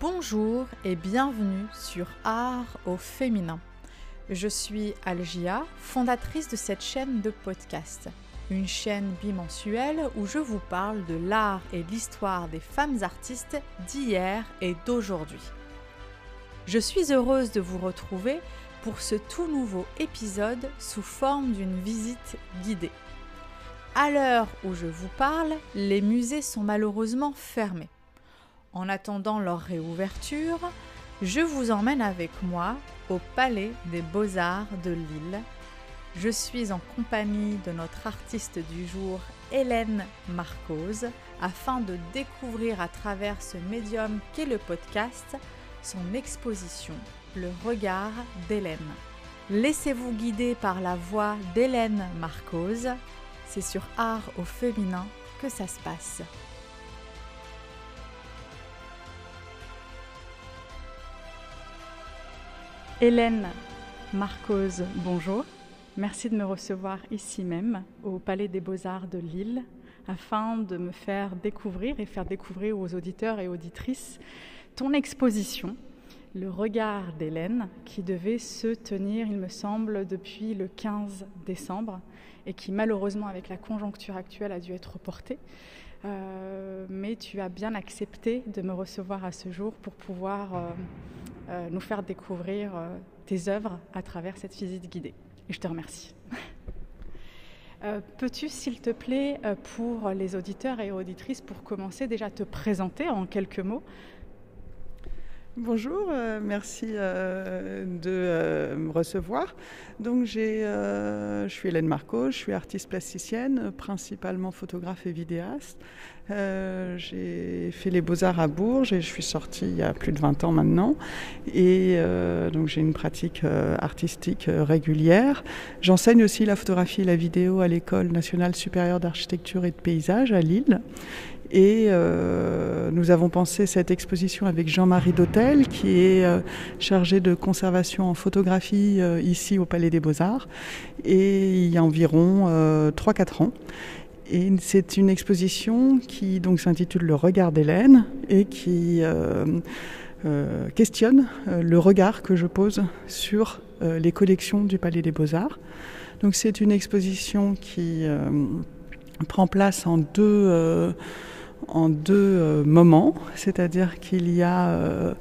Bonjour et bienvenue sur Art au féminin. Je suis Algia, fondatrice de cette chaîne de podcast, une chaîne bimensuelle où je vous parle de l'art et l'histoire des femmes artistes d'hier et d'aujourd'hui. Je suis heureuse de vous retrouver pour ce tout nouveau épisode sous forme d'une visite guidée. À l'heure où je vous parle, les musées sont malheureusement fermés. En attendant leur réouverture, je vous emmène avec moi au Palais des Beaux-Arts de Lille. Je suis en compagnie de notre artiste du jour, Hélène Marcose, afin de découvrir à travers ce médium qu'est le podcast son exposition Le regard d'Hélène. Laissez-vous guider par la voix d'Hélène Marcose. C'est sur Art au féminin que ça se passe. Hélène Marcose, bonjour. Merci de me recevoir ici même, au Palais des Beaux-Arts de Lille, afin de me faire découvrir et faire découvrir aux auditeurs et auditrices ton exposition, Le regard d'Hélène, qui devait se tenir, il me semble, depuis le 15 décembre et qui malheureusement, avec la conjoncture actuelle, a dû être reportée. Euh, mais tu as bien accepté de me recevoir à ce jour pour pouvoir euh, euh, nous faire découvrir tes œuvres à travers cette visite guidée. Et je te remercie. Peux-tu, s'il te plaît, pour les auditeurs et auditrices, pour commencer déjà te présenter en quelques mots Bonjour, euh, merci euh, de euh, me recevoir. Donc je suis Hélène Marco, je suis artiste plasticienne, principalement photographe et vidéaste. j'ai fait les beaux-arts à Bourges et je suis sortie il y a plus de 20 ans maintenant. Et donc j'ai une pratique artistique régulière. J'enseigne aussi la photographie et la vidéo à l'École nationale supérieure d'architecture et de paysage à Lille. Et euh, nous avons pensé cette exposition avec Jean-Marie Dautel, qui est euh, chargé de conservation en photographie euh, ici au Palais des Beaux-Arts, et il y a environ 3-4 ans. Et c'est une exposition qui donc s'intitule Le regard d'Hélène et qui questionne le regard que je pose sur les collections du Palais des Beaux-Arts. Donc c'est une exposition qui prend place en deux en deux euh, moments, c'est-à-dire qu'il y a euh,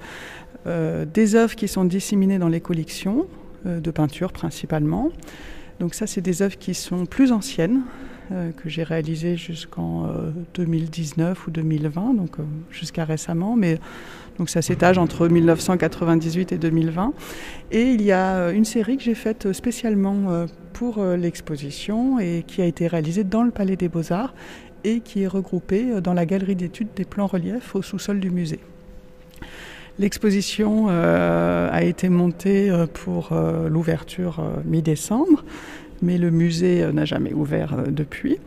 euh, des œuvres qui sont disséminées dans les collections, de peinture principalement. Donc ça, c'est des œuvres qui sont plus anciennes, que j'ai réalisées jusqu'en 2019 ou 2020, donc jusqu'à récemment, mais donc ça s'étage entre 1998 et 2020. Et il y a une série que j'ai faite spécialement pour l'exposition et qui a été réalisée dans le Palais des Beaux-Arts et qui est regroupé dans la galerie d'études des plans reliefs au sous-sol du musée. L'exposition euh, a été montée euh, pour euh, l'ouverture mi-décembre, mais le musée n'a jamais ouvert depuis.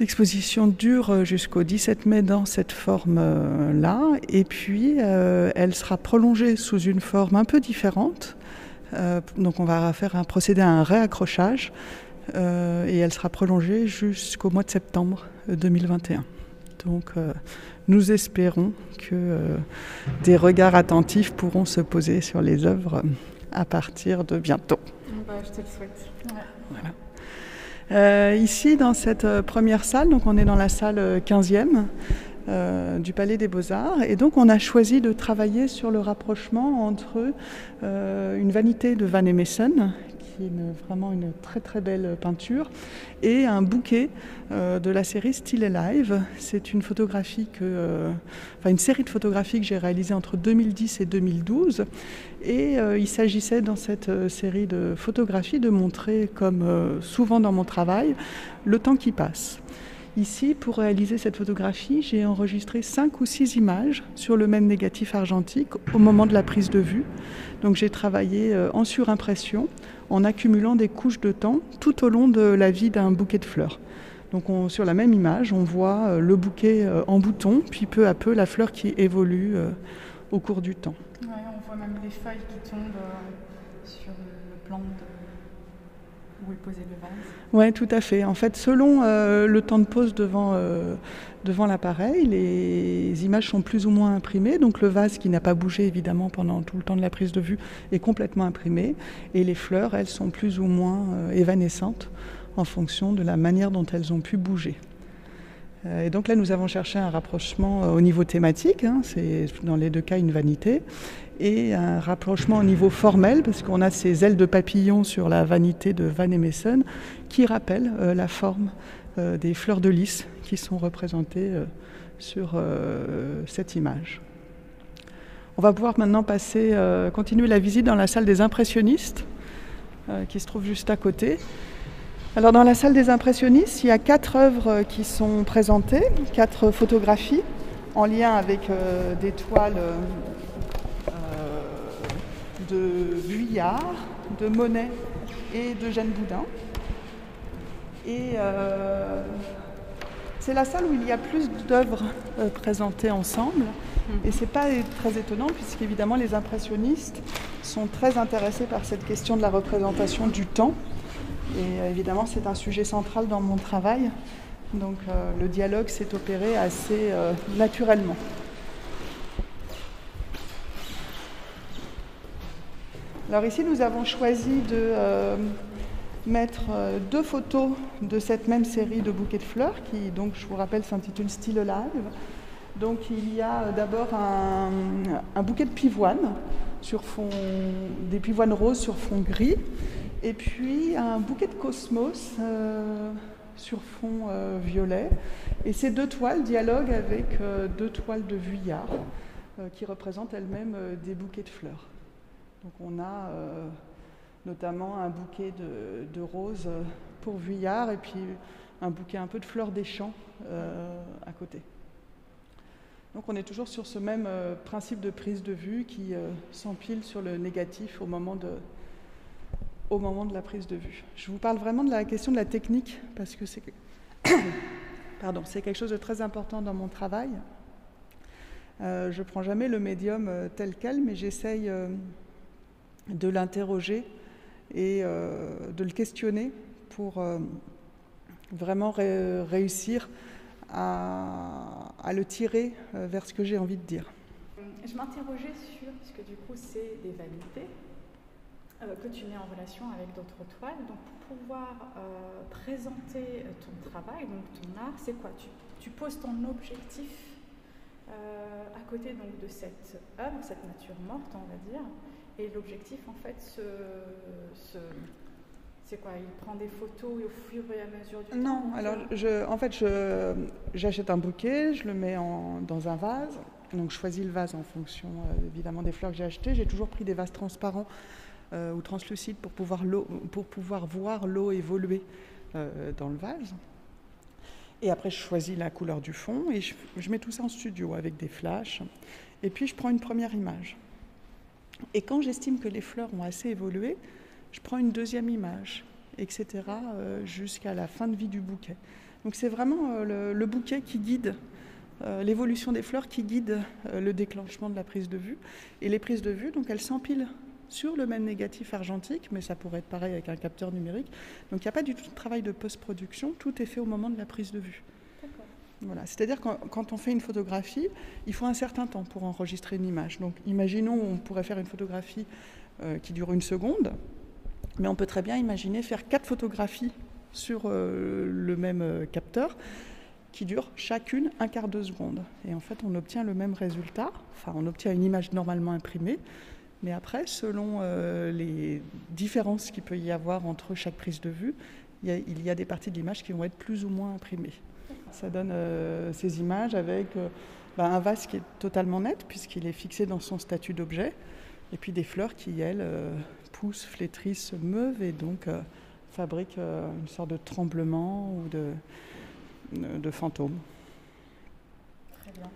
L'exposition dure jusqu'au 17 mai dans cette forme-là, et puis elle sera prolongée sous une forme un peu différente. donc on va faire un procédé à un réaccrochage euh, et elle sera prolongée jusqu'au mois de septembre 2021. Donc euh, nous espérons que euh, des regards attentifs pourront se poser sur les œuvres à partir de bientôt. Bah, je te le souhaite. ici, dans cette première salle, donc on est dans la salle 15e du Palais des Beaux-Arts, et donc on a choisi de travailler sur le rapprochement entre une vanité de Van Emessen, qui est vraiment une très très belle peinture, et un bouquet euh, de la série Still Alive. C'est une photographie que, euh, une série de photographies que j'ai réalisées entre 2010 et 2012. Et euh, il s'agissait dans cette série de photographies de montrer, comme souvent dans mon travail, le temps qui passe. Ici, pour réaliser cette photographie, j'ai enregistré cinq ou six images sur le même négatif argentique au moment de la prise de vue. Donc j'ai travaillé en surimpression en accumulant des couches de temps tout au long de la vie d'un bouquet de fleurs. Donc sur la même image, on voit euh, le bouquet euh, en bouton, puis peu à peu la fleur qui évolue euh, au cours du temps. on voit même les feuilles qui tombent sur le plan où le vase? Oui, tout à fait. En fait, selon euh, le temps de pose devant, euh, devant l'appareil, les images sont plus ou moins imprimées. Donc le vase qui n'a pas bougé évidemment pendant tout le temps de la prise de vue est complètement imprimé. Et les fleurs, elles sont plus ou moins euh, évanescentes en fonction de la manière dont elles ont pu bouger. Et donc là, nous avons cherché un rapprochement au niveau thématique, hein. c'est dans les deux cas une vanité, et un rapprochement au niveau formel, parce qu'on a ces ailes de papillon sur la vanité de Van Emerson qui rappellent euh, la forme euh, des fleurs de lys qui sont représentées euh, sur cette image. On va pouvoir maintenant passer, continuer la visite dans la salle des impressionnistes, qui se trouve juste à côté. Alors dans la salle des impressionnistes, il y a quatre œuvres qui sont présentées, quatre photographies en lien avec des toiles de Vuillard, de Monet et de Jeanne Boudin. Et euh, c'est la salle où il y a plus d'œuvres euh, présentées ensemble. Et c'est pas très étonnant puisqu'évidemment les impressionnistes sont très intéressés par cette question de la représentation du temps. Et euh, évidemment c'est un sujet central dans mon travail. Donc le dialogue s'est opéré assez naturellement. Alors ici, nous avons choisi de euh, mettre euh, deux photos de cette même série de bouquets de fleurs qui, donc, je vous rappelle, s'intitule Still Alive. Donc il y a euh, d'abord un, bouquet de pivoines sur fond, des pivoines roses sur fond gris, et puis un bouquet de cosmos sur fond violet. Et ces deux toiles dialoguent avec deux toiles de Vuillard qui représentent elles-mêmes des bouquets de fleurs. Donc on a euh, notamment un bouquet de, roses pour Vuillard et puis un bouquet un peu de fleurs des champs euh, à côté. Donc on est toujours sur ce même euh, principe de prise de vue qui s'empile sur le négatif au moment, de, la prise de vue. Je vous parle vraiment de la question de la technique parce que c'est Pardon, c'est quelque chose de très important dans mon travail. je prends jamais le médium tel quel, mais j'essaye de l'interroger et euh, de le questionner pour euh, vraiment réussir à, le tirer euh, vers ce que j'ai envie de dire. Je m'interrogeais sur, puisque du coup c'est des vanités, que tu mets en relation avec d'autres toiles. Donc pour pouvoir présenter ton travail, donc ton art, c'est quoi? Tu, tu, poses ton objectif à côté donc, de cette œuvre, cette nature morte, on va dire, et l'objectif, en fait, c'est quoi? Il prend des photos au fur et à mesure du non, temps Non, alors je, en fait, j'achète un bouquet, je le mets en, dans un vase. Donc je choisis le vase en fonction euh, évidemment des fleurs que j'ai achetées. J'ai toujours pris des vases transparents euh, ou translucides pour pouvoir, pour pouvoir voir l'eau évoluer euh, dans le vase. Et après, je choisis la couleur du fond et je mets tout ça en studio avec des flashs. Et puis, je prends une première image. Et quand j'estime que les fleurs ont assez évolué, je prends une deuxième image, etc., euh, jusqu'à la fin de vie du bouquet. Donc c'est vraiment euh, le, bouquet qui guide euh, l'évolution des fleurs, qui guide le déclenchement de la prise de vue. Et les prises de vue, donc elles s'empilent sur le même négatif argentique, mais ça pourrait être pareil avec un capteur numérique. Donc il n'y a pas du tout de travail de post-production, tout est fait au moment de la prise de vue. Voilà. C'est-à-dire que quand on fait une photographie, il faut un certain temps pour enregistrer une image. Donc imaginons, on pourrait faire une photographie euh, qui dure une seconde, mais on peut très bien imaginer faire quatre photographies sur euh, le même euh, capteur qui durent chacune un quart de seconde. Et en fait, on obtient le même résultat, enfin on obtient une image normalement imprimée, mais après, selon les différences qu'il peut y avoir entre chaque prise de vue, il y a des parties de l'image qui vont être plus ou moins imprimées. Ça donne euh, ces images avec euh, bah, un vase qui est totalement net puisqu'il est fixé dans son statut d'objet, et puis des fleurs qui, elles, euh, poussent, flétrissent, se meuvent et donc fabriquent une sorte de tremblement ou de, de fantôme. Très bien.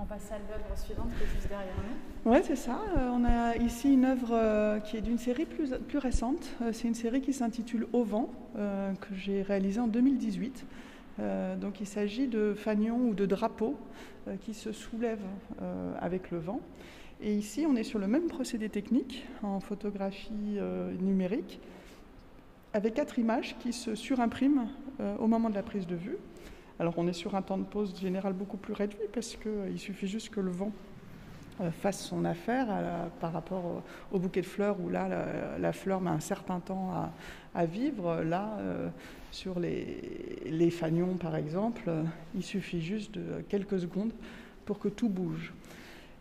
On passe à l'œuvre suivante qui est juste derrière nous. Oui, c'est ça. on a ici une œuvre qui est d'une série plus, plus récente. c'est une série qui s'intitule Au vent, que j'ai réalisée en 2018. Euh, donc il s'agit de fanions ou de drapeaux euh, qui se soulèvent euh, avec le vent. Et ici, on est sur le même procédé technique en photographie numérique. avec quatre images qui se surimpriment au moment de la prise de vue. Alors on est sur un temps de pause général beaucoup plus réduit parce qu'il suffit juste que le vent fasse son affaire par rapport au, bouquet de fleurs où là la, fleur met un certain temps à, vivre. Là, sur les, les, fanions par exemple, il suffit juste de quelques secondes pour que tout bouge.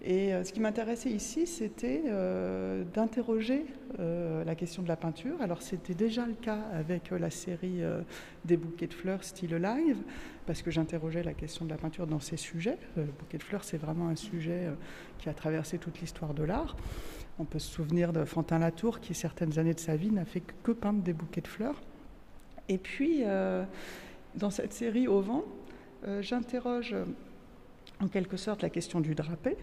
Et euh, ce qui m'intéressait ici, c'était euh, d'interroger euh, la question de la peinture. Alors c'était déjà le cas avec la série des bouquets de fleurs style live, parce que j'interrogeais la question de la peinture dans ces sujets. Le bouquet de fleurs, c'est vraiment un sujet qui a traversé toute l'histoire de l'art. On peut se souvenir de Fantin Latour, qui certaines années de sa vie n'a fait que peindre des bouquets de fleurs. Et puis, dans cette série Au vent, j'interroge en quelque sorte la question du drapé,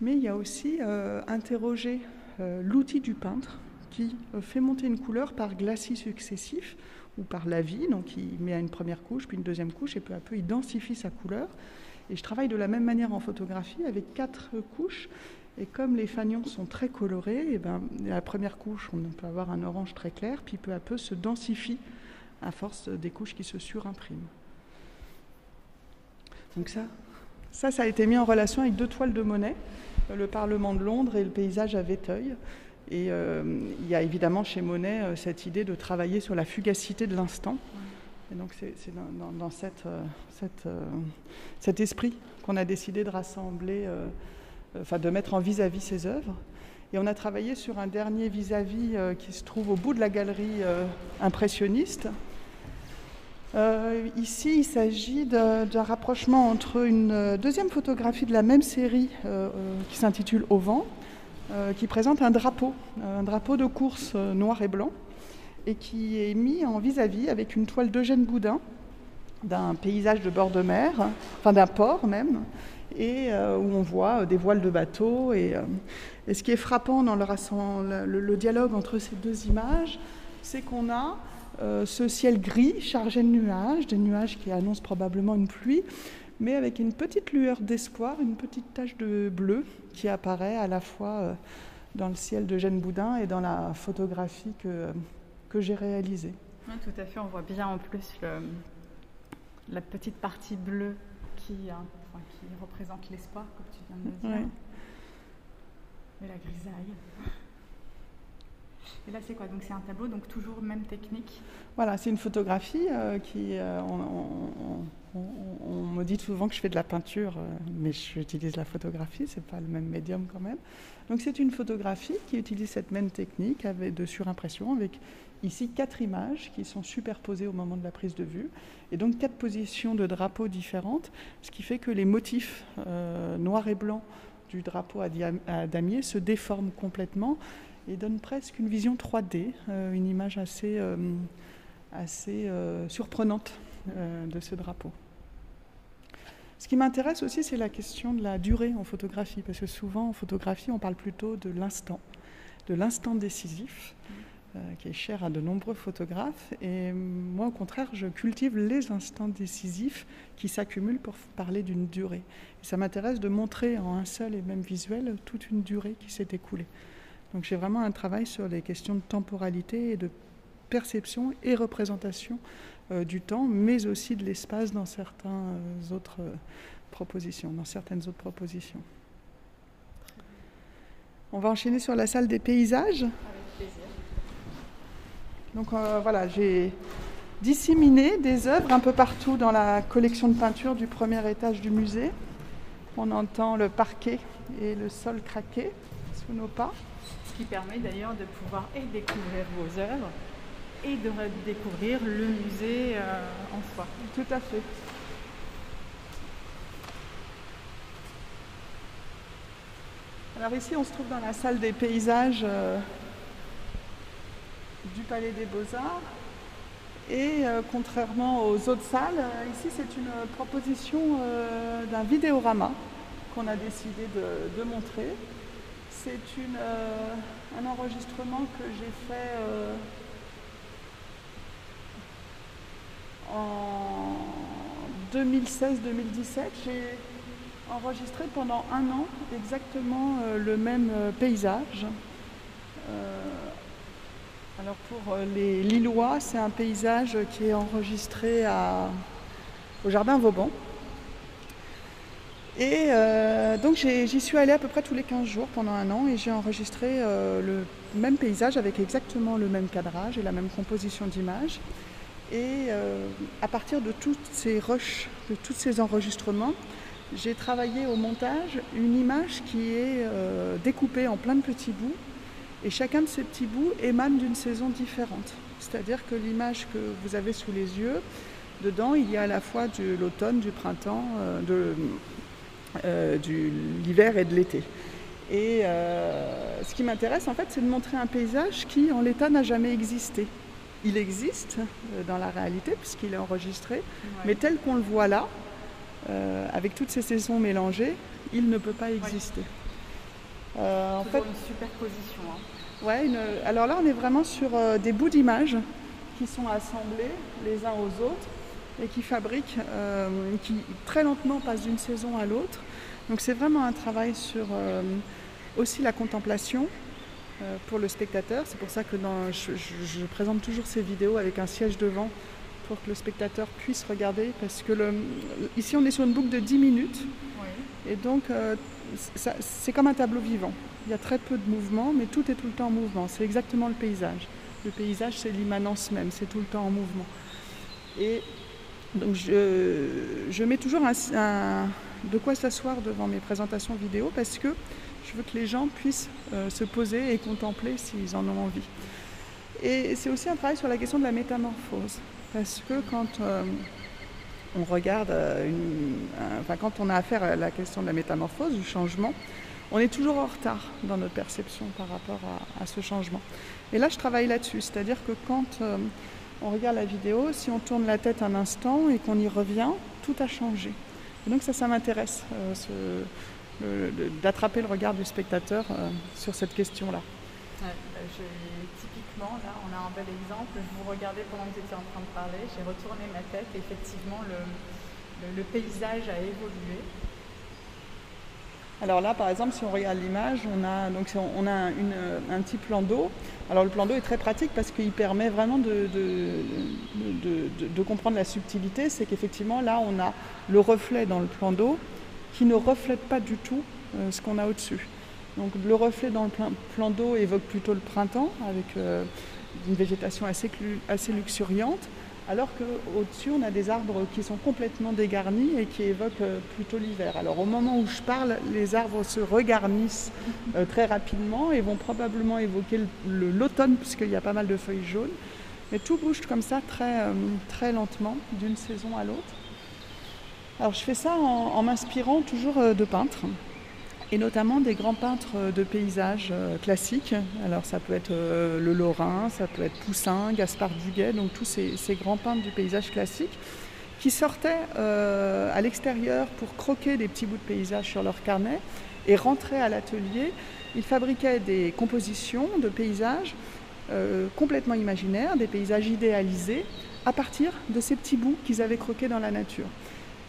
mais il y a aussi euh, interroger euh, l'outil du peintre qui euh, fait monter une couleur par glacis successifs ou par la vie, donc il met à une première couche, puis une deuxième couche, et peu à peu il densifie sa couleur. Et je travaille de la même manière en photographie avec quatre couches. Et comme les fanions sont très colorés, et eh ben, la première couche, on peut avoir un orange très clair, puis peu à peu se densifie à force des couches qui se surimpriment. Donc ça, ça, ça a été mis en relation avec deux toiles de Monet, le Parlement de Londres et le paysage à Véteuil. Et euh, il y a évidemment chez Monet euh, cette idée de travailler sur la fugacité de l'instant. Et donc c'est dans, cette, euh, cet esprit qu'on a décidé de rassembler, enfin de mettre en vis-à-vis ces œuvres. Et on a travaillé sur un dernier vis-à-vis qui se trouve au bout de la galerie impressionniste, euh, ici, il s'agit d'un rapprochement entre une euh, deuxième photographie de la même série euh, qui s'intitule Au vent, qui présente un drapeau, un drapeau de course noir et blanc, et qui est mis en vis-à-vis avec une toile d'Eugène Boudin d'un paysage de bord de mer, enfin d'un port même, et où on voit des voiles de bateau. Et, ce qui est frappant dans le dialogue entre ces deux images, c'est qu'on a euh, ce ciel gris chargé de nuages, des nuages qui annoncent probablement une pluie, mais avec une petite lueur d'espoir, une petite tache de bleu qui apparaît à la fois euh, dans le ciel de Jeanne Boudin et dans la photographie que, que j'ai réalisée. Oui, tout à fait, on voit bien en plus le, la petite partie bleue qui, hein, qui représente l'espoir, comme tu viens de le dire. Et la grisaille. Et là, c'est quoi? Donc, c'est un tableau, donc toujours même technique? Voilà, c'est une photographie euh, qui. Euh, on, me dit souvent que je fais de la peinture, euh, mais j'utilise la photographie, c'est pas le même médium quand même. Donc, c'est une photographie qui utilise cette même technique de surimpression avec ici quatre images qui sont superposées au moment de la prise de vue et donc quatre positions de drapeaux différentes, ce qui fait que les motifs noir et blanc du drapeau à, damier se déforment complètement et donne presque une vision 3D, euh, une image assez, euh, assez euh, surprenante de ce drapeau. Ce qui m'intéresse aussi, c'est la question de la durée en photographie, parce que souvent en photographie, on parle plutôt de l'instant, de l'instant décisif, qui est cher à de nombreux photographes. Et moi, au contraire, je cultive les instants décisifs qui s'accumulent pour parler d'une durée. Et ça m'intéresse de montrer en un seul et même visuel toute une durée qui s'est écoulée. Donc j'ai vraiment un travail sur les questions de temporalité et de perception et représentation euh, du temps, mais aussi de l'espace dans certaines euh, autres euh, propositions, dans certaines autres propositions. On va enchaîner sur la salle des paysages. Avec plaisir. Donc voilà, j'ai disséminé des œuvres un peu partout dans la collection de peinture du premier étage du musée. On entend le parquet et le sol craquer sous nos pas qui permet d'ailleurs de pouvoir découvrir vos œuvres et de redécouvrir le musée euh, en soi. Tout à fait. Alors ici, on se trouve dans la salle des paysages euh, du Palais des Beaux-Arts. Et euh, contrairement aux autres salles, ici c'est une proposition d'un vidéorama qu'on a décidé de montrer c'est euh, un enregistrement que j'ai fait euh, en 2016-2017. J'ai enregistré pendant un an exactement euh, le même paysage Alors pour les Lillois, c'est un paysage qui est enregistré au jardin Vauban. Et euh, donc j'y suis allée à peu près tous les 15 jours pendant un an et j'ai enregistré euh, le même paysage avec exactement le même cadrage et la même composition d'images. Et à partir de toutes ces rushs, de tous ces enregistrements, j'ai travaillé au montage une image qui est découpée en plein de petits bouts et chacun de ces petits bouts émane d'une saison différente. C'est-à-dire que l'image que vous avez sous les yeux, dedans, il y a à la fois de l'automne, du printemps, euh, de euh, l'hiver et de l'été. Et euh, ce qui m'intéresse, en fait, c'est de montrer un paysage qui, en l'état, n'a jamais existé. Il existe dans la réalité, puisqu'il est enregistré, mais tel qu'on le voit là, avec toutes ces saisons mélangées, il ne peut pas exister. Euh, en fait, une superposition. Hein. Ouais, alors là, on est vraiment sur euh, des bouts d'images qui sont assemblés les uns aux autres et qui fabriquent, euh, qui très lentement passent d'une saison à l'autre. Donc c'est vraiment un travail sur aussi la contemplation pour le spectateur. C'est pour ça que dans, je, présente toujours ces vidéos avec un siège devant pour que le spectateur puisse regarder. Parce que le, ici, on est sur une boucle de 10 minutes. Et donc, c'est comme un tableau vivant. Il y a très peu de mouvement, mais tout est tout le temps en mouvement. C'est exactement le paysage. Le paysage, c'est l'immanence même, c'est tout le temps en mouvement. Et donc je, mets toujours de quoi s'asseoir devant mes présentations vidéo parce que je veux que les gens puissent euh, se poser et contempler s'ils en ont envie. Et c'est aussi un travail sur la question de la métamorphose. Parce que quand euh, on regarde, euh, enfin, quand on a affaire à la question de la métamorphose, du changement, on est toujours en retard dans notre perception par rapport à, ce changement. Et là, je travaille là-dessus, c'est-à-dire que quand on regarde la vidéo, si on tourne la tête un instant et qu'on y revient, tout a changé. Et donc ça, ça m'intéresse, euh, d'attraper le regard du spectateur sur cette question-là. typiquement, là, on a un bel exemple. Je vous regardais pendant que vous étiez en train de parler. J'ai retourné ma tête. Effectivement, le, paysage a évolué. Alors là, par exemple, si on regarde l'image, on a, donc on a un petit plan d'eau. Alors le plan d'eau est très pratique parce qu'il permet vraiment de, de, comprendre la subtilité. C'est qu'effectivement, là, on a le reflet dans le plan d'eau qui ne reflète pas du tout euh, ce qu'on a au-dessus. Donc le reflet dans le plan, d'eau évoque plutôt le printemps avec euh, une végétation assez, assez luxuriante, alors qu'au-dessus on a des arbres qui sont complètement dégarnis et qui évoquent euh, plutôt l'hiver. Alors au moment où je parle, les arbres se regarnissent euh, très rapidement et vont probablement évoquer l'automne puisqu'il y a pas mal de feuilles jaunes. Mais tout bouge comme ça très, très lentement d'une saison à l'autre. Alors je fais ça en m'inspirant toujours de peintres et notamment des grands peintres de paysages euh, classiques. Alors ça peut être euh, le Lorrain, ça peut être Poussin, Gaspard Duguay, donc tous ces, grands peintres du paysage classique qui sortaient euh, à l'extérieur pour croquer des petits bouts de paysage sur leur carnet et rentraient à l'atelier. Ils fabriquaient des compositions de paysages complètement imaginaires, des paysages idéalisés à partir de ces petits bouts qu'ils avaient croqués dans la nature.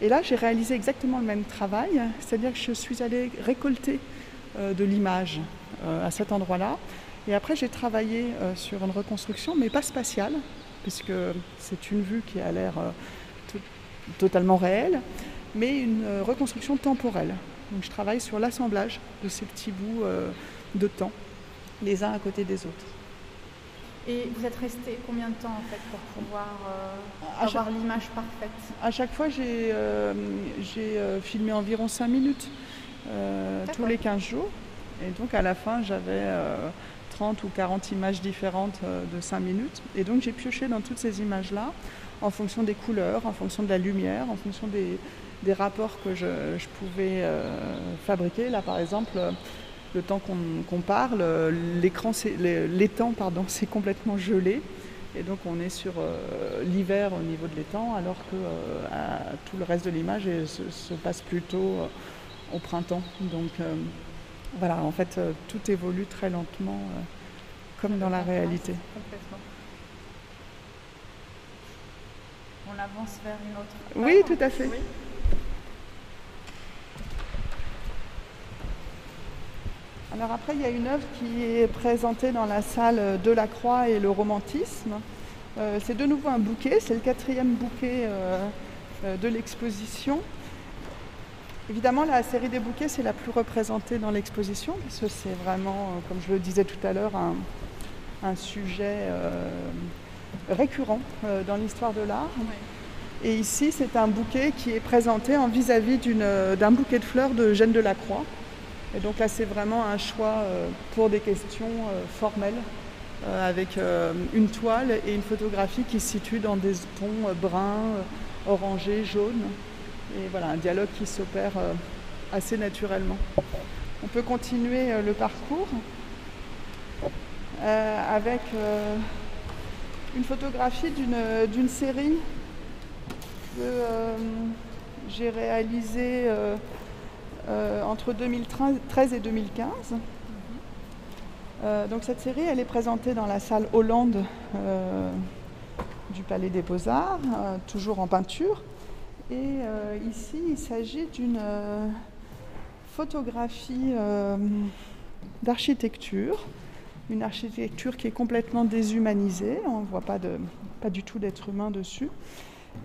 Et là, j'ai réalisé exactement le même travail, c'est-à-dire que je suis allée récolter euh, de l'image euh, à cet endroit-là. Et après, j'ai travaillé euh, sur une reconstruction, mais pas spatiale, puisque c'est une vue qui a l'air totalement réelle, mais une reconstruction temporelle. Donc, je travaille sur l'assemblage de ces petits bouts de temps, les uns à côté des autres. Et vous êtes resté combien de temps en fait pour pouvoir euh, avoir l'image parfaite? À chaque fois, j'ai euh, euh, filmé environ 5 minutes tous les 15 jours. Et donc à la fin, j'avais 30 ou 40 images différentes de 5 minutes. Et donc j'ai pioché dans toutes ces images-là en fonction des couleurs, en fonction de la lumière, en fonction des, rapports que je, je pouvais fabriquer. Là par exemple, le temps qu'on parle, l'écran, l'étang, pardon, c'est complètement gelé. Et donc on est sur euh, l'hiver au niveau de l'étang, alors que euh, tout le reste de l'image se, passe plutôt euh, au printemps. Donc voilà, en fait, tout évolue très lentement, comme dans la réalité. On avance vers une autre. Oui, tout à fait. Alors après, il y a une œuvre qui est présentée dans la salle de la Croix et le romantisme. Euh, c'est de nouveau un bouquet, c'est le quatrième bouquet euh, euh, de l'exposition. Évidemment, la série des bouquets, c'est la plus représentée dans l'exposition, parce que c'est vraiment, comme je le disais tout à l'heure, un, sujet récurrent dans l'histoire de l'art. Et ici, c'est un bouquet qui est présenté en vis-à-vis d'un bouquet de fleurs de Jeanne de la Croix. Et donc là, c'est vraiment un choix euh, pour des questions euh, formelles, euh, avec une toile et une photographie qui se situe dans des tons bruns, orangés, jaunes. Et voilà, un dialogue qui s'opère assez naturellement. On peut continuer le parcours avec une photographie d'une série que j'ai réalisée euh, entre 2013 et 2015. Euh, donc cette série, elle est présentée dans la salle Hollande euh, du Palais des Beaux-Arts, toujours en peinture. Et ici, il s'agit d'une photographie d'architecture, une architecture qui est complètement déshumanisée, on ne voit pas, de, pas du tout d'être humain dessus.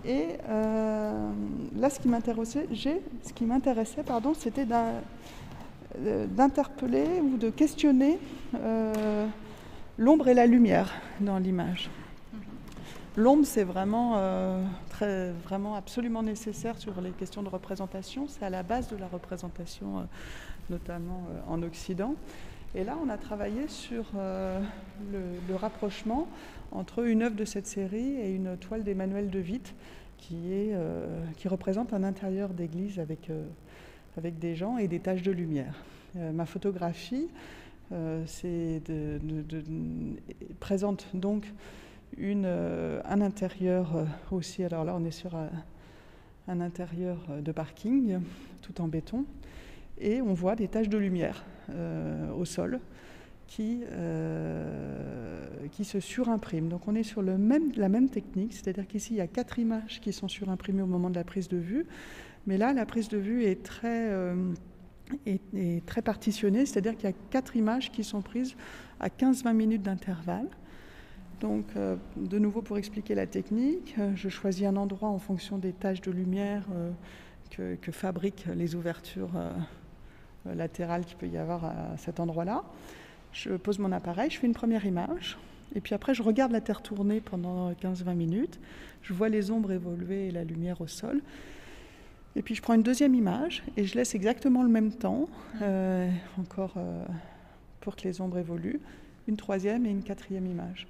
Et euh, là, ce qui m'intéressait, ce qui m'intéressait, pardon, c'était euh, d'interpeller ou de questionner euh, l'ombre et la lumière dans l'image. L'ombre, c'est vraiment, vraiment absolument nécessaire sur les questions de représentation. C'est à la base de la représentation, notamment en Occident. Et là, on a travaillé sur le, rapprochement entre une œuvre de cette série et une toile d'Emmanuel de Witt qui, euh, représente un intérieur d'église avec, euh, avec des gens et des taches de lumière. Euh, ma photographie présente donc un intérieur aussi, alors là on est sur un intérieur de parking tout en béton et on voit des taches de lumière au sol qui, euh, qui se surimpriment. Donc on est sur le même, la même technique, c'est-à-dire qu'ici il y a quatre images qui sont surimprimées au moment de la prise de vue, mais là la prise de vue est très, euh, est, très partitionnée, c'est-à-dire qu'il y a quatre images qui sont prises à 15-20 minutes d'intervalle. Donc, euh, de nouveau, pour expliquer la technique, je choisis un endroit en fonction des tâches de lumière que, que, fabriquent les ouvertures latérales qu'il peut y avoir à cet endroit-là. Je pose mon appareil, je fais une première image, et puis après je regarde la Terre tourner pendant 15-20 minutes, je vois les ombres évoluer et la lumière au sol. Et puis je prends une deuxième image et je laisse exactement le même temps, euh, encore euh, pour que les ombres évoluent, une troisième et une quatrième image.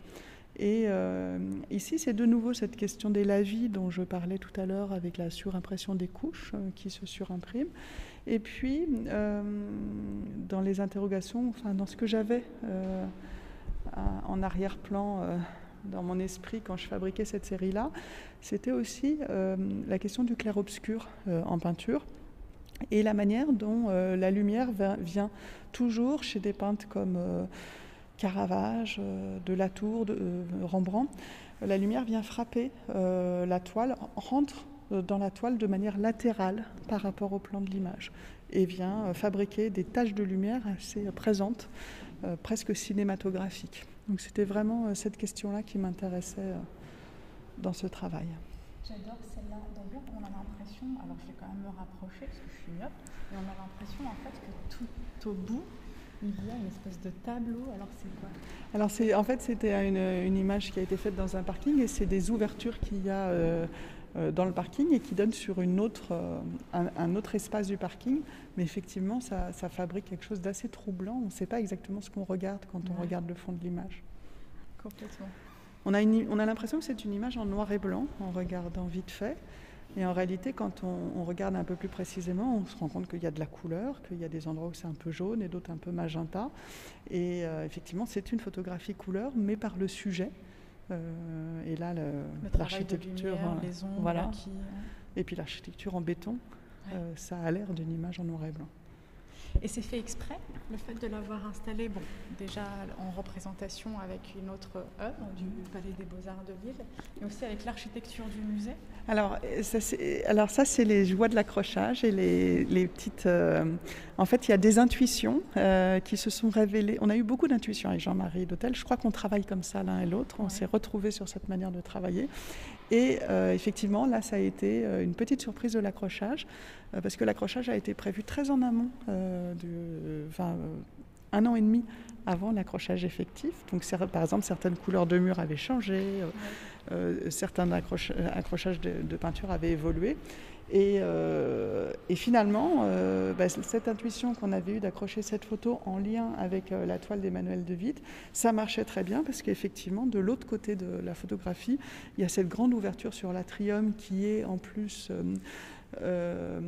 Et euh, ici, c'est de nouveau cette question des lavis dont je parlais tout à l'heure avec la surimpression des couches qui se surimpriment. Et puis, euh, dans les interrogations, enfin, dans ce que j'avais euh, en arrière-plan euh, dans mon esprit quand je fabriquais cette série-là, c'était aussi la question du clair-obscur en peinture et la manière dont la lumière vient toujours chez des peintres comme Caravage, de Latour, de Rembrandt. La lumière vient frapper la toile, rentre dans la toile de manière latérale par rapport au plan de l'image et vient euh, fabriquer des taches de lumière assez présentes, euh, presque cinématographiques. Donc c'était vraiment cette question-là qui m'intéressait dans ce travail. J'adore celle-là. On a l'impression, alors je vais quand même me rapprocher parce que je suis myope, mais on a l'impression en fait que tout au bout, il y a une espèce de tableau. Alors c'est quoi? Alors c'est en fait c'était une, une, image qui a été faite dans un parking et c'est des ouvertures qu'il y a euh, dans le parking et qui donne sur une autre, euh, un, autre espace du parking. Mais effectivement, ça, fabrique quelque chose d'assez troublant. On ne sait pas exactement ce qu'on regarde quand on regarde le fond de l'image. Complètement. On a, on a l'impression que c'est une image en noir et blanc en regardant vite fait. Et en réalité, quand on, regarde un peu plus précisément, on se rend compte qu'il y a de la couleur, qu'il y a des endroits où c'est un peu jaune et d'autres un peu magenta. Et euh, effectivement, c'est une photographie couleur, mais par le sujet. Euh, et là, l'architecture, voilà. Et puis l'architecture en béton, euh, ça a l'air d'une image en noir et blanc. Et c'est fait exprès le fait de l'avoir installé, bon, déjà en représentation avec une autre œuvre du Palais des Beaux-Arts de Lille, mais aussi avec l'architecture du musée alors ça, alors ça, c'est les joies de l'accrochage et les, petites... Euh, en fait, il y a des intuitions euh, qui se sont révélées. On a eu beaucoup d'intuitions avec Jean-Marie Dautel. Je crois qu'on travaille comme ça l'un et l'autre. On s'est retrouvés sur cette manière de travailler. Et euh, effectivement, là, ça a été une petite surprise de l'accrochage, parce que l'accrochage a été prévu très en amont, de, enfin, un an et demi avant l'accrochage effectif. Donc, par exemple, certaines couleurs de mur avaient changé, euh, euh, certains accrochages de, peinture avaient évolué. Et, euh, finalement, bah, cette intuition qu'on avait eue d'accrocher cette photo en lien avec la toile d'Emmanuel de Witt, ça marchait très bien parce qu'effectivement, de l'autre côté de la photographie, il y a cette grande ouverture sur l'atrium qui est en plus euh,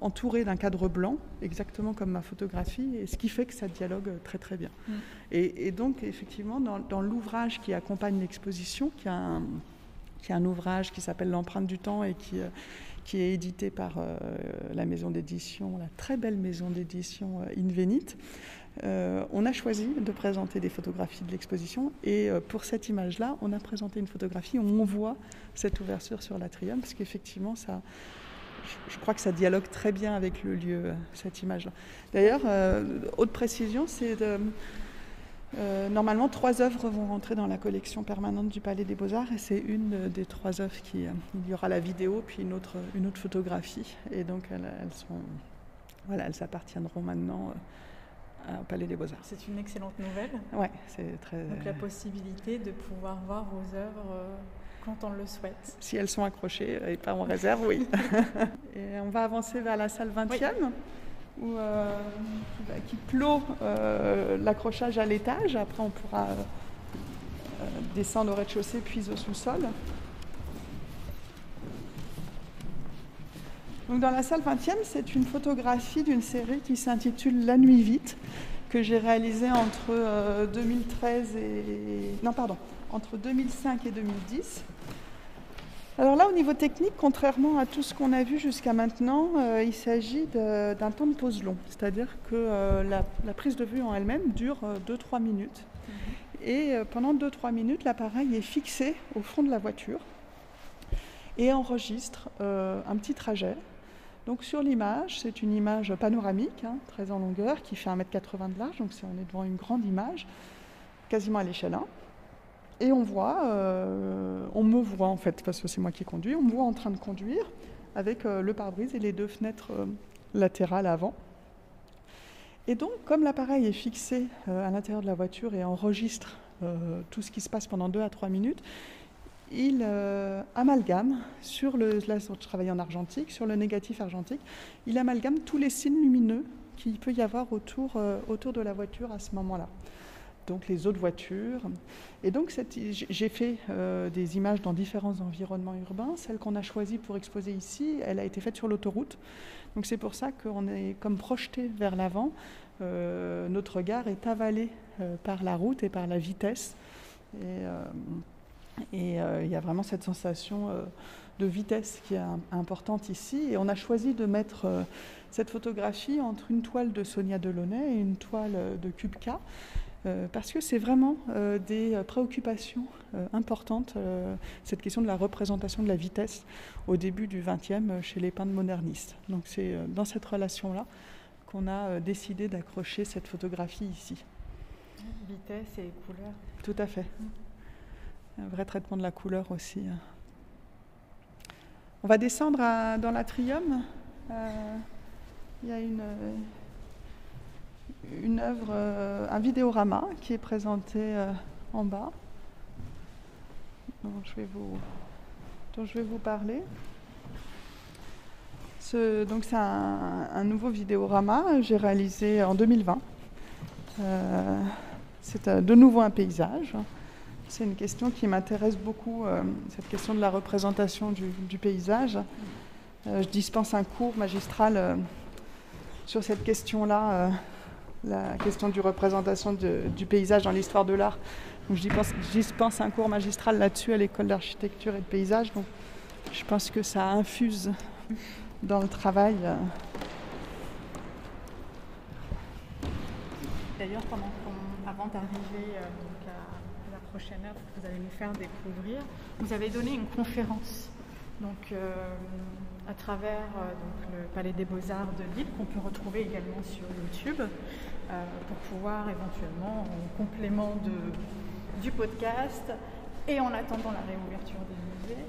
entouré d'un cadre blanc, exactement comme ma photographie, et ce qui fait que ça dialogue très très bien. Mm. Et, donc effectivement, dans, l'ouvrage qui accompagne l'exposition, qui, a un, qui un ouvrage qui s'appelle L'empreinte du temps et qui, euh, qui est édité par euh, la maison d'édition, la très belle maison d'édition Invenit, on a choisi de présenter des photographies de l'exposition et pour cette image-là, on a présenté une photographie où on voit cette ouverture sur l'atrium parce qu'effectivement, ça, je crois que ça dialogue très bien avec le lieu, cette image-là. D'ailleurs, euh, autre précision, c'est de. Euh, normalement, trois œuvres vont rentrer dans la collection permanente du Palais des Beaux-Arts et c'est une des trois œuvres qui. Euh, il y aura la vidéo puis une autre, une autre photographie. Et donc, elles, sont, voilà, elles appartiendront maintenant au Palais des Beaux-Arts. C'est une excellente nouvelle. Oui, c'est très. Donc, la possibilité de pouvoir voir vos œuvres quand on le souhaite. Si elles sont accrochées et pas en réserve, oui. et on va avancer vers la salle 20e. Euh, qui clôt euh, l'accrochage à l'étage. Après, on pourra euh, descendre au rez-de-chaussée puis au sous-sol. Donc, dans la salle 20e, c'est une photographie d'une série qui s'intitule La nuit vite, que j'ai réalisée entre 2013 et. Non, pardon, entre 2005 et 2010. Alors là, au niveau technique, contrairement à tout ce qu'on a vu jusqu'à maintenant, euh, il s'agit d'un temps de pause long. C'est-à-dire que euh, la, prise de vue en elle-même dure 2-3 euh, minutes. Mhm. Et pendant 2-3 minutes, l'appareil est fixé au fond de la voiture et enregistre un petit trajet. Donc sur l'image, c'est une image panoramique, hein, très en longueur, qui fait 1m80 de large, donc on est devant une grande image, quasiment à l'échelle 1. Et on voit, euh, on me voit en fait, parce que c'est moi qui conduis, on me voit en train de conduire avec euh, le pare-brise et les deux fenêtres euh, latérales avant. Et donc, comme l'appareil est fixé à l'intérieur de la voiture et enregistre tout ce qui se passe pendant 2 à 3 minutes, il amalgame sur le, là je travaille en argentique, sur le négatif argentique, il amalgame tous les signes lumineux qu'il peut y avoir autour, autour de la voiture à ce moment-là donc les autres voitures. Et donc j'ai fait euh, des images dans différents environnements urbains. Celle qu'on a choisie pour exposer ici, elle a été faite sur l'autoroute. Donc c'est pour ça qu'on est comme projeté vers l'avant. Euh, notre regard est avalé euh, par la route et par la vitesse. Et, et il y a vraiment cette sensation de vitesse qui est importante ici. Et on a choisi de mettre cette photographie entre une toile de Sonia Delaunay et une toile de Kubka. Euh, parce que c'est vraiment euh, des euh, préoccupations importantes, cette question de la représentation de la vitesse au début du XXe chez les peintres modernistes. Donc c'est dans cette relation-là qu'on a décidé d'accrocher cette photographie ici. Vitesse et couleur. Tout à fait. Un vrai traitement de la couleur aussi. Hein. On va descendre dans l'atrium. Il y a une une œuvre, euh, un vidéorama qui est présenté euh, en bas, dont je vais vous, dont je vais vous parler. Donc c'est un, nouveau vidéorama, j'ai réalisé en 2020. Euh, c'est de nouveau un paysage. C'est une question qui m'intéresse beaucoup, cette question de la représentation du paysage. je dispense un cours magistral sur cette question-là la question du représentation du paysage dans l'histoire de l'art. J'y pense, un cours magistral là-dessus à l'école d'architecture et de paysage. Donc je pense que ça infuse dans le travail. d'ailleurs, avant d'arriver euh, à la prochaine heure que vous allez nous faire découvrir, vous avez donné une conférence donc, euh, à travers euh, le Palais des Beaux-Arts de Lille, qu'on peut retrouver également sur YouTube, pour pouvoir éventuellement, en complément de, du podcast et en attendant la réouverture des musées,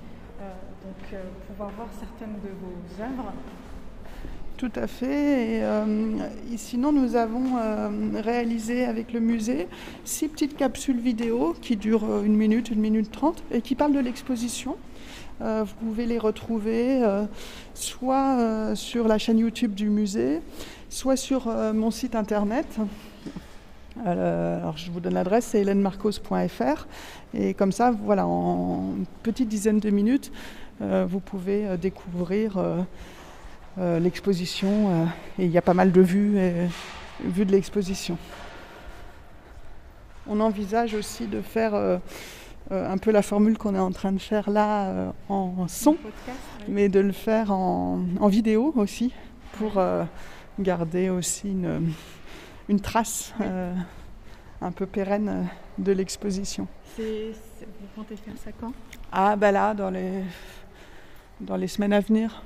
donc, pouvoir voir certaines de vos œuvres tout à fait. Euh, et, sinon, nous avons euh, réalisé avec le musée six petites capsules vidéo qui durent euh, une minute, une minute trente et qui parlent de l'exposition. Vous pouvez les retrouver soit sur la chaîne YouTube du musée, soit sur mon site internet. Alors, je vous donne l'adresse, c'est hélènemarcos.fr. Et comme ça, voilà, en une petite dizaine de minutes, vous pouvez découvrir euh, l'exposition euh, et il y a pas mal de vues, vues de l'exposition. On envisage aussi de faire euh, un peu la formule qu'on est en train de faire là en, son, mais de le faire en, vidéo aussi pour garder aussi une, une trace un peu pérenne de l'exposition. vous comptez faire ça quand? Ah ben là, dans les, dans les semaines à venir.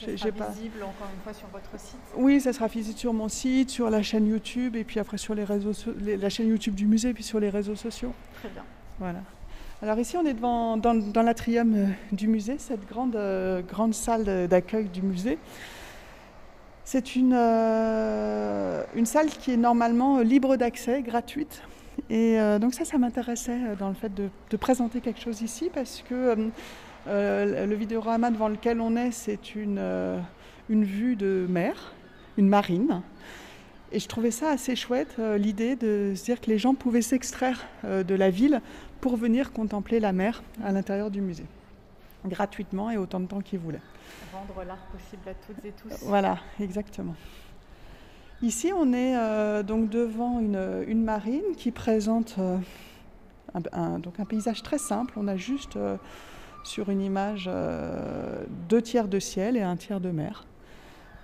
Ça sera visible encore une fois sur votre site? Oui, ça sera visible sur mon site, sur la chaîne YouTube et puis après sur les réseaux, la chaîne YouTube du musée puis sur les réseaux sociaux. Très bien. Voilà. Alors ici, on est devant, dans, l'atrium euh, du musée, cette grande, euh, grande salle d'accueil du musée. C'est une, euh, une salle qui est normalement libre d'accès, gratuite. Et donc ça, ça m'intéressait dans le fait de, présenter quelque chose ici parce que le vidéorama devant lequel on est, c'est une, une vue de mer, une marine. Et je trouvais ça assez chouette, l'idée de se dire que les gens pouvaient s'extraire de la ville pour venir contempler la mer à l'intérieur du musée, gratuitement et autant de temps qu'ils voulaient. Rendre l'art possible à toutes et tous. Voilà, exactement. Ici, on est donc devant une, une, marine qui présente un, donc un paysage très simple. On a juste sur une image euh, deux tiers de ciel et un tiers de mer.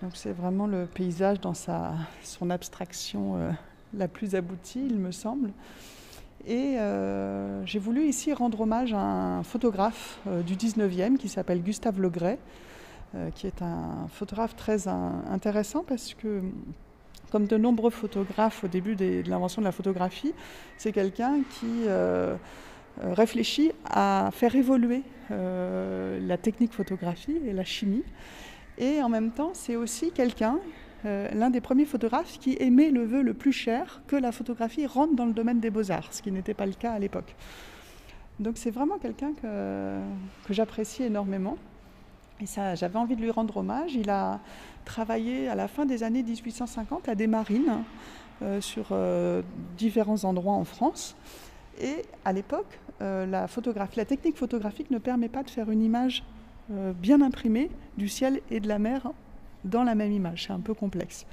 Donc c'est vraiment le paysage dans sa, son abstraction euh, la plus aboutie, il me semble. Et euh, j'ai voulu ici rendre hommage à un photographe du 19e qui s'appelle Gustave Legray, qui est un photographe très intéressant parce que, comme de nombreux photographes au début de l'invention de la photographie, c'est quelqu'un qui euh, réfléchit à faire évoluer euh, la technique photographie et la chimie. Et en même temps, c'est aussi quelqu'un, euh, l'un des premiers photographes, qui aimait le vœu le plus cher que la photographie rentre dans le domaine des beaux-arts, ce qui n'était pas le cas à l'époque. Donc c'est vraiment quelqu'un que, j'apprécie énormément. Et ça, j'avais envie de lui rendre hommage. Il a travaillé à la fin des années 1850 à des marines sur différents endroits en France. Et à l'époque, euh, la technique photographique ne permet pas de faire une image euh, bien imprimée du ciel et de la mer dans la même image. C'est un peu complexe.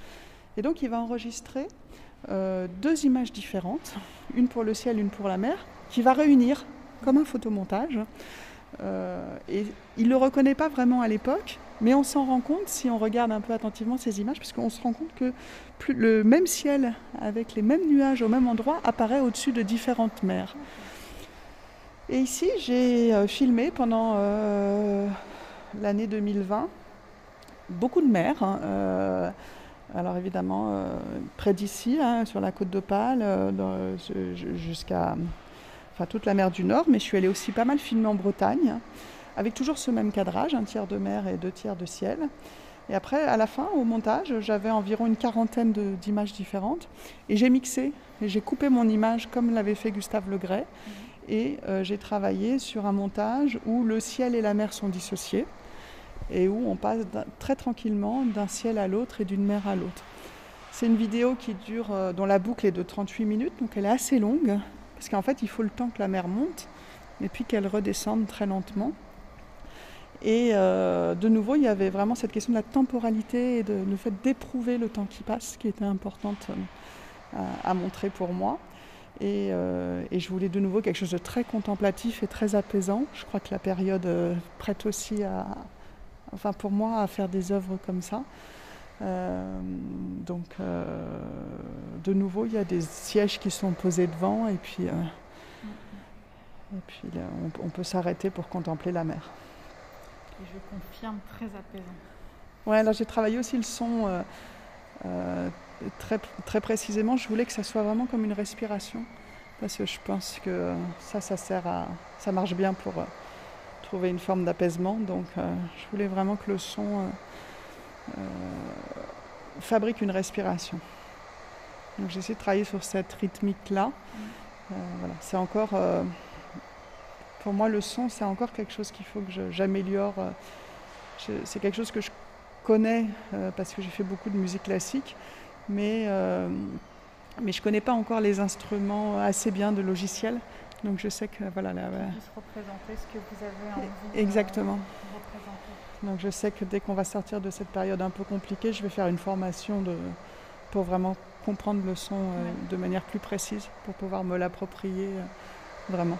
Et donc il va enregistrer euh, deux images différentes, une pour le ciel, une pour la mer, qui va réunir comme un photomontage. et il ne le reconnaît pas vraiment à l'époque, mais on s'en rend compte si on regarde un peu attentivement ces images, parce qu'on se rend compte que le même ciel avec les mêmes nuages au même endroit apparaît au-dessus de différentes mers. Et ici, j'ai euh, filmé pendant euh, l'année 2020 beaucoup de mers. Hein, euh, alors évidemment, près d'ici, hein, sur la côte d'Opale, jusqu'à enfin, toute la mer du Nord, mais je suis allée aussi pas mal filmer en Bretagne, avec toujours ce même cadrage, un tiers de mer et deux tiers de ciel. Et après, à la fin, au montage, j'avais environ une quarantaine d'images différentes, et j'ai mixé, et j'ai coupé mon image comme l'avait fait Gustave Legray. Mmh. Et euh, j'ai travaillé sur un montage où le ciel et la mer sont dissociés et où on passe très tranquillement d'un ciel à l'autre et d'une mer à l'autre. C'est une vidéo qui dure, euh, dont la boucle est de 38 minutes, donc elle est assez longue, parce qu'en fait il faut le temps que la mer monte et puis qu'elle redescende très lentement. Et euh, de nouveau, il y avait vraiment cette question de la temporalité et de, le fait d'éprouver le temps qui passe qui était importante à montrer pour moi. Euh, et, je voulais de nouveau quelque chose de très contemplatif et très apaisant. Je crois que la période euh, prête aussi à, enfin pour moi, à faire des œuvres comme ça. donc, de nouveau, il y a des sièges qui sont posés devant et puis, et puis on, peut s'arrêter pour contempler la mer. Et je confirme, très apaisant. Ouais, là j'ai travaillé aussi le son très, très précisément. Je voulais que ça soit vraiment comme une respiration parce que je pense que ça, ça sert à, ça marche bien pour trouver une forme d'apaisement. Donc, je voulais vraiment que le son fabrique une respiration. Donc j'essaie de travailler sur cette rythmique-là. Euh, voilà. C'est encore, euh, pour moi, le son, c'est encore quelque chose qu'il faut que j'améliore. Euh, c'est quelque chose que je connais parce que j'ai fait beaucoup de musique classique, mais, mais je connais pas encore les instruments assez bien de logiciels. Donc je sais que voilà. Là, Juste représenter ce que vous avez envie Exactement. de représenter. Donc je sais que dès qu'on va sortir de cette période un peu compliquée, je vais faire une formation de, pour vraiment comprendre le son euh, de manière plus précise, pour pouvoir me l'approprier euh, vraiment.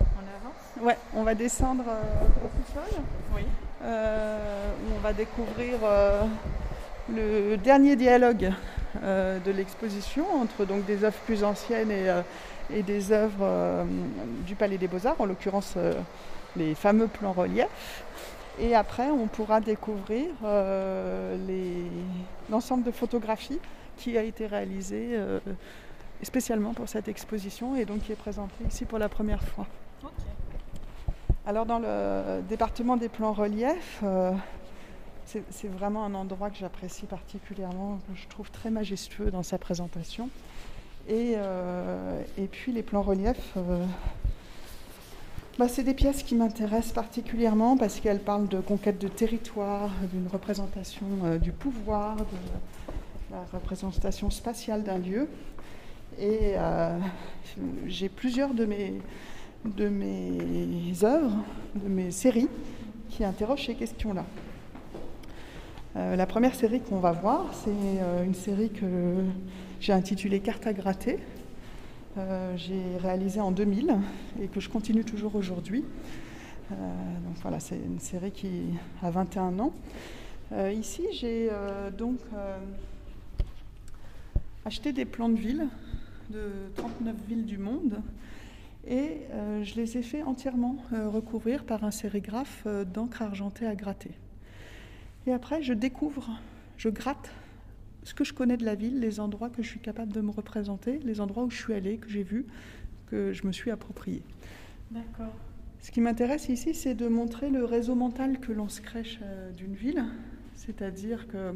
On avance? Ouais, on va descendre euh, au sous-sol? Oui. où on va découvrir le dernier dialogue de l'exposition entre donc des œuvres plus anciennes et, et des œuvres du Palais des Beaux-Arts, en l'occurrence les fameux plans reliefs. Et après, on pourra découvrir euh, l'ensemble de photographies qui a été réalisé euh, spécialement pour cette exposition et donc qui est présenté ici pour la première fois. Alors dans le département des plans reliefs, euh, c'est vraiment un endroit que j'apprécie particulièrement, que je trouve très majestueux dans sa présentation. Et, et puis les plans reliefs bah, c'est des pièces qui m'intéressent particulièrement parce qu'elles parlent de conquête de territoire, d'une représentation euh, du pouvoir, de la représentation spatiale d'un lieu. Et euh, j'ai plusieurs de mes œuvres, de mes séries qui interrogent ces questions-là. Euh, la première série qu'on va voir, c'est une série que j'ai intitulée Carte à gratter. Euh, j'ai réalisé en 2000 et que je continue toujours aujourd'hui. Euh, donc voilà, c'est une série qui a 21 ans. Euh, ici, j'ai donc acheté des plans de villes de 39 villes du monde et je les ai fait entièrement recouvrir par un sérigraphe d'encre argentée à gratter. Et après, je découvre, je gratte ce que je connais de la ville, les endroits que je suis capable de me représenter, les endroits où je suis allée, que j'ai vus, que je me suis approprié. D'accord. Ce qui m'intéresse ici, c'est de montrer le réseau mental que l'on se crèche euh, d'une ville. C'est-à-dire que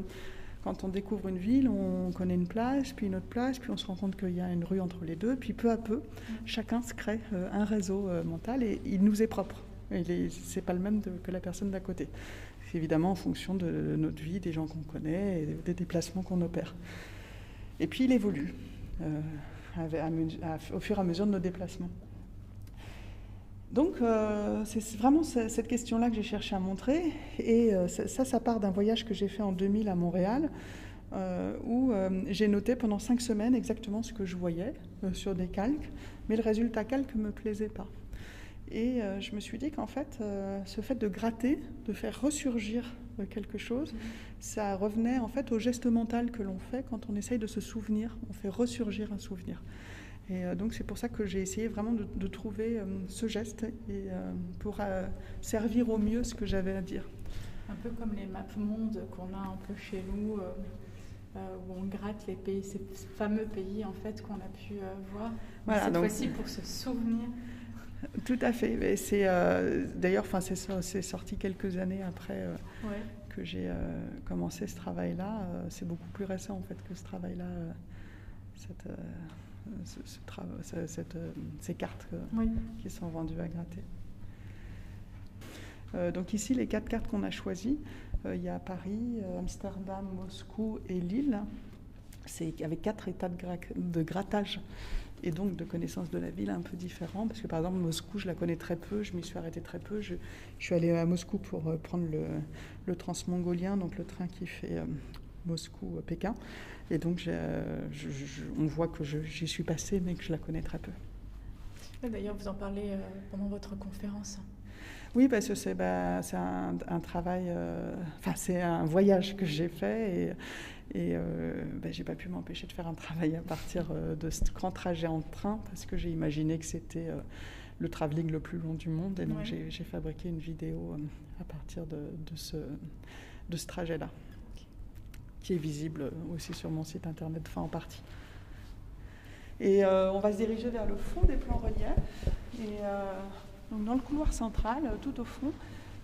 quand on découvre une ville, on connaît une place, puis une autre place, puis on se rend compte qu'il y a une rue entre les deux, puis peu à peu, chacun se crée euh, un réseau euh, mental et il nous est propre. Ce n'est pas le même que la personne d'à côté évidemment en fonction de notre vie, des gens qu'on connaît et des déplacements qu'on opère. Et puis il évolue euh, au fur et à mesure de nos déplacements. Donc euh, c'est vraiment cette question-là que j'ai cherché à montrer. Et euh, ça, ça part d'un voyage que j'ai fait en 2000 à Montréal, où j'ai noté pendant cinq semaines exactement ce que je voyais sur des calques, mais le résultat calque ne me plaisait pas. Et euh, je me suis dit qu'en fait, euh, ce fait de gratter, de faire ressurgir euh, quelque chose, ça revenait en fait au geste mental que l'on fait quand on essaye de se souvenir. On fait ressurgir un souvenir. Et donc c'est pour ça que j'ai essayé vraiment de, trouver ce geste et, pour servir au mieux ce que j'avais à dire. Un peu comme les maps monde qu'on a un peu chez nous. où on gratte les pays, ces fameux pays en fait qu'on a pu voir. Voilà, cette fois-ci pour se souvenir tout à fait. C'est euh, d'ailleurs, enfin, c'est sorti quelques années après euh, que j'ai euh, commencé ce travail-là. c'est beaucoup plus récent en fait que ce travail-là, cette, ces cartes qui sont vendues à gratter. donc ici, les quatre cartes qu'on a choisies, il y a Paris, Amsterdam, Moscou et Lille. C'est avec quatre états de, de grattage et donc de connaissance de la ville un peu différent. Parce que par exemple, Moscou, je la connais très peu, je m'y suis arrêtée très peu. Je, suis allée à Moscou pour euh, prendre le, le transmongolien, donc le train qui fait euh, Moscou-Pékin. Et donc, on voit que j'y suis passée, mais que je la connais très peu. D'ailleurs, vous en parlez euh, pendant votre conférence. Oui, parce que c'est bah, un, travail, euh, enfin c'est un voyage que j'ai fait et, et euh, bah, j'ai pas pu m'empêcher de faire un travail à partir euh, de ce grand trajet en train parce que j'ai imaginé que c'était le travelling le plus long du monde et donc j'ai fabriqué une vidéo à partir de, de ce, de ce trajet-là qui est visible aussi sur mon site internet, enfin en partie. Et on va se diriger vers le fond des plans reliefs. Et donc dans le couloir central, euh, tout au fond,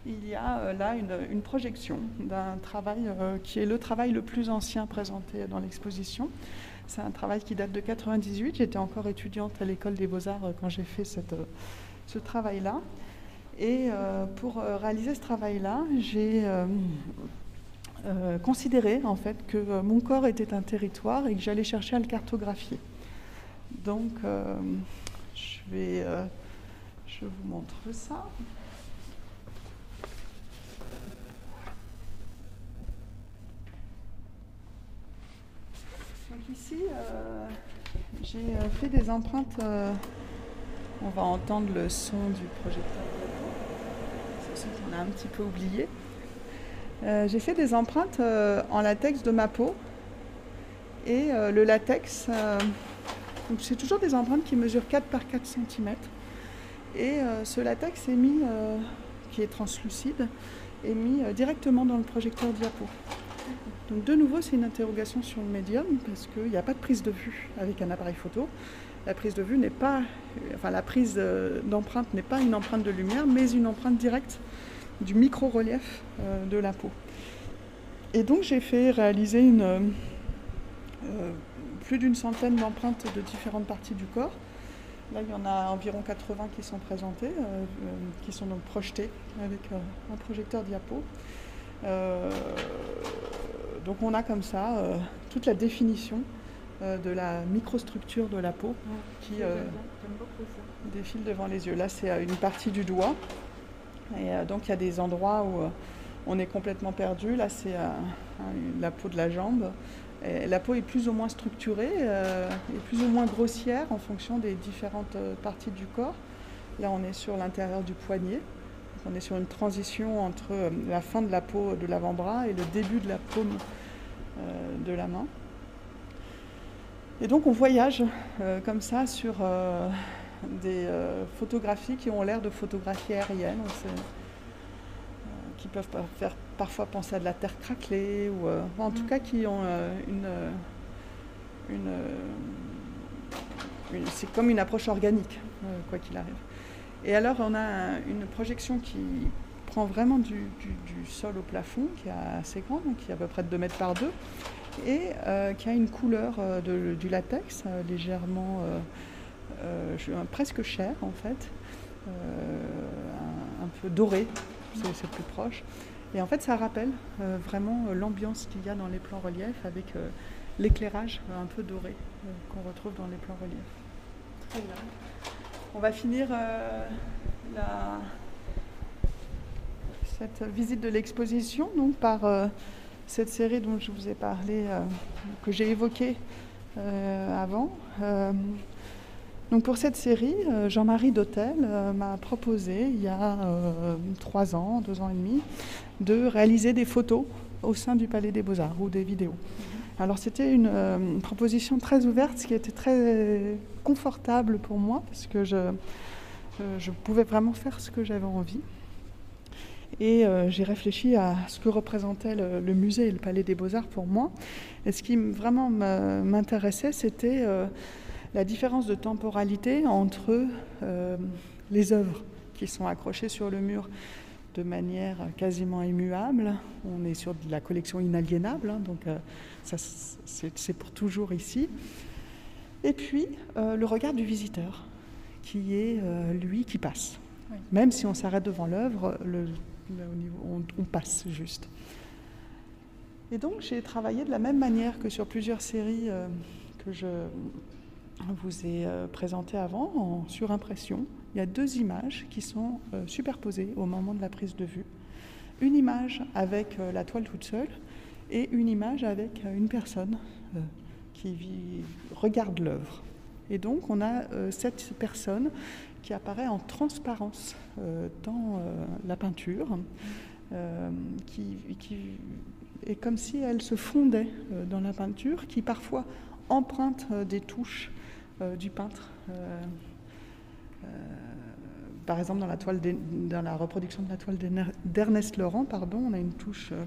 il y a euh, là une, projection d'un travail euh, qui est le travail le plus ancien présenté dans l'exposition. C'est un travail qui date de 98. J'étais encore étudiante à l'école des beaux-arts quand j'ai fait ce travail-là. Et pour réaliser ce travail-là, j'ai considéré en fait que mon corps était un territoire et que j'allais chercher à le cartographier. Donc, je vais je vous montre ça. Ici, euh, j'ai euh, fait des empreintes. Euh, on va entendre le son du projecteur. C'est ce qu'on a un petit peu oublié. j'ai fait des empreintes en latex de ma peau. Et le latex, c'est toujours des empreintes qui mesurent 4 par 4 cm. Et ce latex est mis, qui est translucide, est mis directement dans le projecteur diapo. Donc de nouveau, c'est une interrogation sur le médium parce qu'il n'y a pas de prise de vue avec un appareil photo. La prise de vue n'est pas, enfin la prise d'empreinte n'est pas une empreinte de lumière, mais une empreinte directe du micro-relief de la peau. Et donc j'ai fait réaliser plus d'une centaine d'empreintes de différentes parties du corps Là, il y en a environ 80 qui sont présentés, euh, euh, qui sont donc projetés avec euh, un projecteur diapo. Donc on a comme ça toute la définition de la microstructure de la peau qui défile devant les yeux. Là, c'est une partie du doigt. Et donc il y a des endroits où on est complètement perdu. Là, c'est la peau de la jambe la peau est plus ou moins structurée euh, et plus ou moins grossière en fonction des différentes euh, parties du corps. Là, on est sur l'intérieur du poignet. On est sur une transition entre euh, la fin de la peau de l'avant-bras et le début de la paume de la main. Et donc on voyage comme ça sur des photographies qui ont l'air de photographies aériennes qui peuvent faire parfois penser à de la terre craquelée, ou euh, en tout mm. cas qui ont euh, une, une, c'est comme une approche organique, euh, quoi qu'il arrive. Et alors on a une projection qui prend vraiment du, sol au plafond, qui est assez grande, qui est à peu près de 2 mètres par 2, et qui a une couleur du latex légèrement, presque chair en fait, un, peu doré, c'est plus proche. Et en fait, ça rappelle euh, vraiment euh, l'ambiance qu'il y a dans les plans reliefs avec euh, l'éclairage un peu doré qu'on retrouve dans les plans reliefs. Très bien. On va finir cette visite de l'exposition donc par cette série dont je vous ai parlé, que j'ai évoquée avant. Donc pour cette série, euh, Jean-Marie Dautel euh, m'a proposé il y a euh, trois ans, deux ans et demi, de réaliser des photos au sein du Palais des Beaux-Arts ou des vidéos. Alors c'était une proposition très ouverte, ce qui était très confortable pour moi parce que je, je pouvais vraiment faire ce que j'avais envie. Et j'ai réfléchi à ce que représentait le, musée et le Palais des Beaux-Arts pour moi. Et ce qui vraiment m'intéressait, c'était la différence de temporalité entre euh, les œuvres qui sont accrochées sur le mur de manière quasiment immuable. On est sur de la collection inaliénable, hein, donc euh, c'est pour toujours ici. Et puis euh, le regard du visiteur, qui est lui qui passe. Même si on s'arrête devant l'œuvre, on, on, passe juste. Et donc j'ai travaillé de la même manière que sur plusieurs séries que je vous ai euh, présenté avant en surimpression. Il y a deux images qui sont euh, superposées au moment de la prise de vue. Une image avec euh, la toile toute seule et une image avec une personne qui regarde l'œuvre. Et donc on a cette personne qui apparaît en transparence dans la peinture, qui, est comme si elle se fondait dans la peinture, qui parfois emprunte des touches du peintre par exemple, dans la, dans la reproduction de la toile d'Ernest Laurent, pardon, on a une touche euh,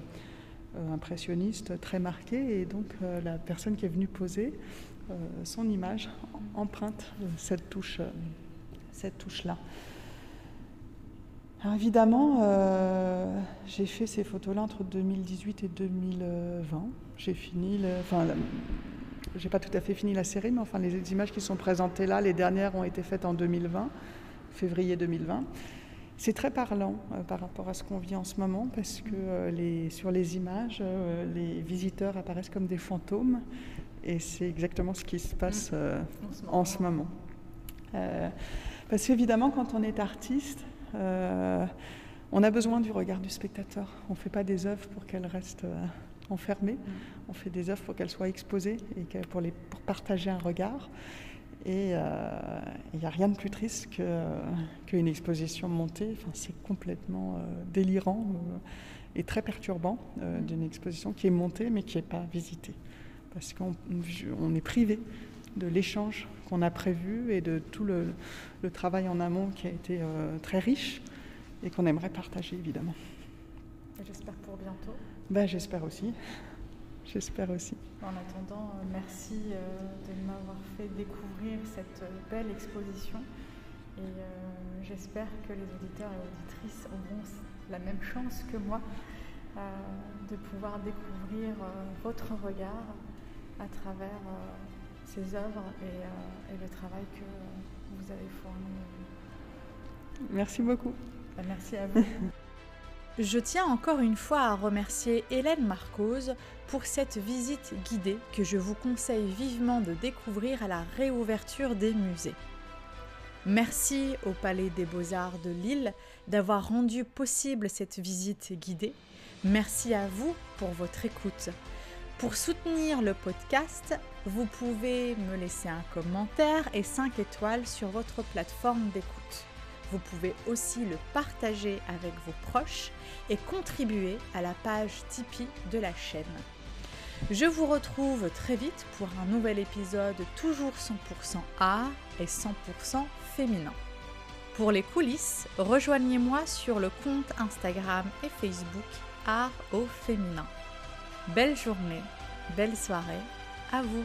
impressionniste très marquée, et donc euh, la personne qui est venue poser euh, son image emprunte cette touche, touche-là. Alors évidemment, j'ai fait ces photos-là entre 2018 et 2020. J'ai fini, enfin, j'ai pas tout à fait fini la série, mais enfin les images qui sont présentées là, les dernières ont été faites en 2020 février 2020. C'est très parlant euh, par rapport à ce qu'on vit en ce moment parce que euh, les, sur les images, euh, les visiteurs apparaissent comme des fantômes et c'est exactement ce qui se passe mmh. en ce moment. parce qu'évidemment, quand on est artiste, on a besoin du regard du spectateur. On ne fait pas des œuvres pour qu'elles restent enfermées, mmh. on fait des œuvres pour qu'elles soient exposées et pour, les, pour partager un regard. Et euh, il n'y a rien de plus triste qu'une exposition montée. Enfin, c'est complètement euh, délirant euh, et très perturbant mm. d'une exposition qui est montée mais qui n'est pas visitée. Parce qu'on est privé de l'échange qu'on a prévu et de tout le, travail en amont qui a été très riche et qu'on aimerait partager évidemment. J'espère pour bientôt. Ben, J'espère aussi. J'espère aussi. En attendant, euh, merci euh, de m'avoir fait découvrir cette euh, belle exposition. Et j'espère que les auditeurs et auditrices auront la même chance que moi de pouvoir découvrir votre regard à travers ces œuvres et, le travail que vous avez fourni. Merci beaucoup. Ben, merci à vous. Je tiens encore une fois à remercier Hélène Marcose pour cette visite guidée que je vous conseille vivement de découvrir à la réouverture des musées. Merci au Palais des Beaux-Arts de Lille d'avoir rendu possible cette visite guidée. Merci à vous pour votre écoute. Pour soutenir le podcast, vous pouvez me laisser un commentaire et 5 étoiles sur votre plateforme d'écoute. Vous pouvez aussi le partager avec vos proches et contribuer à la page Tipeee de la chaîne. Je vous retrouve très vite pour un nouvel épisode toujours 100% art et 100% féminin. Pour les coulisses, rejoignez-moi sur le compte Instagram et Facebook Art au féminin. Belle journée, belle soirée, à vous